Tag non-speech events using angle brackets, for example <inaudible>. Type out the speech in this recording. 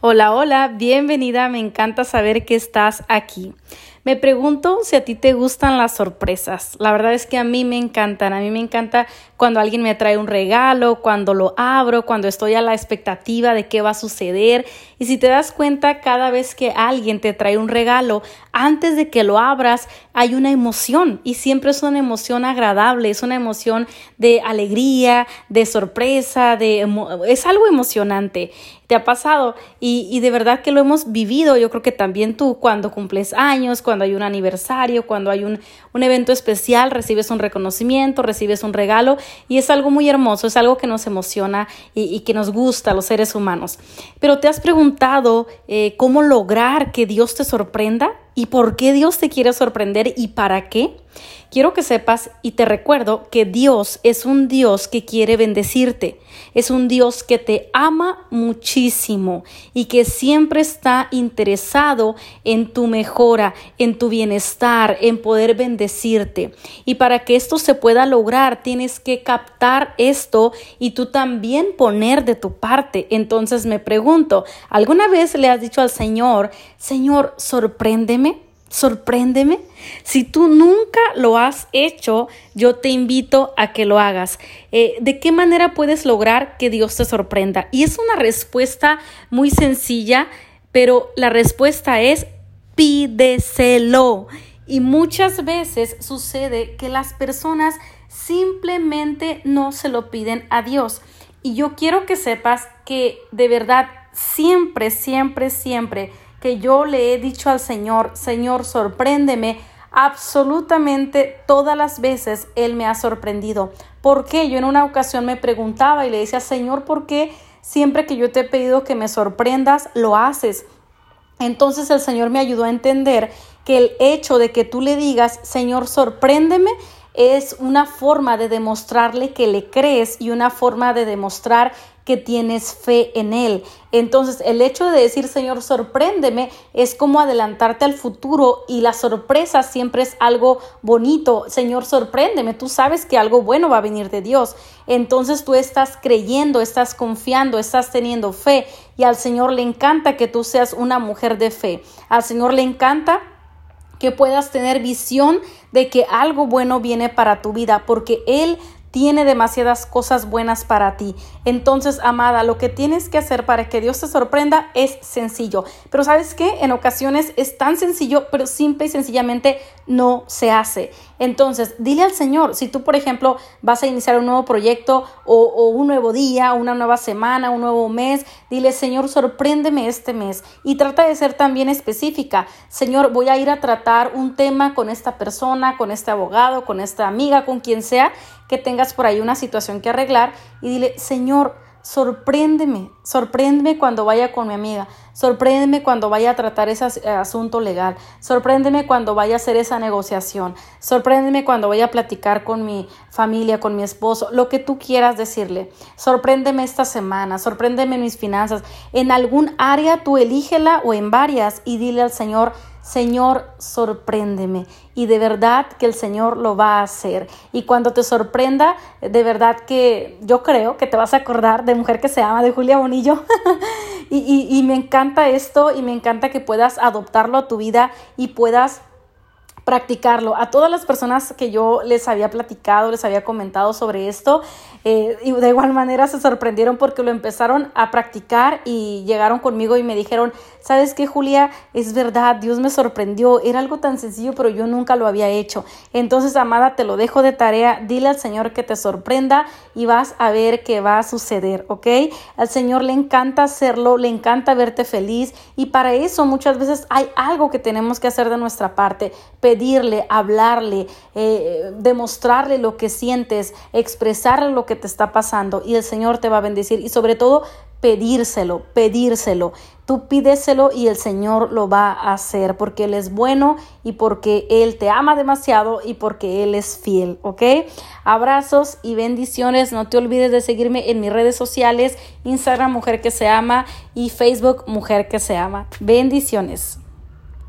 Hola, hola, bienvenida, me encanta saber que estás aquí. Me pregunto si a ti te gustan las sorpresas. La verdad es que a mí me encantan. A mí me encanta cuando alguien me trae un regalo, cuando lo abro, cuando estoy a la expectativa de qué va a suceder. Y si te das cuenta, cada vez que alguien te trae un regalo, antes de que lo abras, hay una emoción y siempre es una emoción agradable, es una emoción de alegría, de sorpresa, de es algo emocionante. ¿Te ha pasado? Y, y de verdad que lo hemos vivido. Yo creo que también tú cuando cumples años, cuando hay un aniversario, cuando hay un, un evento especial, recibes un reconocimiento, recibes un regalo y es algo muy hermoso, es algo que nos emociona y, que nos gusta a los seres humanos. Pero te has preguntado eh, cómo lograr que Dios te sorprenda y por qué Dios te quiere sorprender y para qué. Quiero que sepas y te recuerdo que Dios es un Dios que quiere bendecirte, es un Dios que te ama muchísimo y que siempre está interesado en tu mejora, en tu bienestar, en poder bendecirte. Y para que esto se pueda lograr, tienes que captar esto y tú también poner de tu parte. Entonces me pregunto, ¿alguna vez le has dicho al Señor, Señor, sorpréndeme? Sorpréndeme. Si tú nunca lo has hecho, yo te invito a que lo hagas. Eh, ¿De qué manera puedes lograr que Dios te sorprenda? Y es una respuesta muy sencilla, pero la respuesta es pídeselo. Y muchas veces sucede que las personas simplemente no se lo piden a Dios. Y yo quiero que sepas que de verdad siempre, siempre, siempre que yo le he dicho al Señor, Señor, sorpréndeme, absolutamente todas las veces Él me ha sorprendido. ¿Por qué? Yo en una ocasión me preguntaba y le decía, Señor, ¿por qué siempre que yo te he pedido que me sorprendas, lo haces? Entonces el Señor me ayudó a entender que el hecho de que tú le digas, Señor, sorpréndeme, es una forma de demostrarle que le crees y una forma de demostrar que tienes fe en Él. Entonces, el hecho de decir, Señor, sorpréndeme, es como adelantarte al futuro y la sorpresa siempre es algo bonito. Señor, sorpréndeme, tú sabes que algo bueno va a venir de Dios. Entonces tú estás creyendo, estás confiando, estás teniendo fe y al Señor le encanta que tú seas una mujer de fe. Al Señor le encanta que puedas tener visión de que algo bueno viene para tu vida, porque Él tiene demasiadas cosas buenas para ti. Entonces, amada, lo que tienes que hacer para que Dios te sorprenda es sencillo. Pero sabes qué? En ocasiones es tan sencillo, pero simple y sencillamente no se hace. Entonces, dile al Señor, si tú, por ejemplo, vas a iniciar un nuevo proyecto o, un nuevo día, una nueva semana, un nuevo mes, dile, Señor, sorpréndeme este mes. Y trata de ser también específica. Señor, voy a ir a tratar un tema con esta persona, con este abogado, con esta amiga, con quien sea que tengas por ahí una situación que arreglar y dile, Señor, sorpréndeme, sorpréndeme cuando vaya con mi amiga, sorpréndeme cuando vaya a tratar ese eh, asunto legal, sorpréndeme cuando vaya a hacer esa negociación, sorpréndeme cuando vaya a platicar con mi familia, con mi esposo, lo que tú quieras decirle, sorpréndeme esta semana, sorpréndeme mis finanzas, en algún área tú elígela o en varias y dile al Señor, Señor, sorpréndeme. Y de verdad que el Señor lo va a hacer. Y cuando te sorprenda, de verdad que yo creo que te vas a acordar de Mujer que se ama, de Julia Bonillo. <laughs> y, y me encanta esto y me encanta que puedas adoptarlo a tu vida y puedas practicarlo. A todas las personas que yo les había platicado, les había comentado sobre esto, eh, y de igual manera se sorprendieron porque lo empezaron a practicar y llegaron conmigo y me dijeron, ¿sabes qué, Julia? Es verdad, Dios me sorprendió, era algo tan sencillo, pero yo nunca lo había hecho. Entonces, amada, te lo dejo de tarea, dile al Señor que te sorprenda y vas a ver qué va a suceder, ¿ok? Al Señor le encanta hacerlo, le encanta verte feliz y para eso muchas veces hay algo que tenemos que hacer de nuestra parte pedirle, hablarle, eh, demostrarle lo que sientes, expresarle lo que te está pasando y el Señor te va a bendecir y sobre todo pedírselo, pedírselo. Tú pídeselo y el Señor lo va a hacer porque Él es bueno y porque Él te ama demasiado y porque Él es fiel, ¿ok? Abrazos y bendiciones. No te olvides de seguirme en mis redes sociales, Instagram Mujer que se ama y Facebook Mujer que se ama. Bendiciones.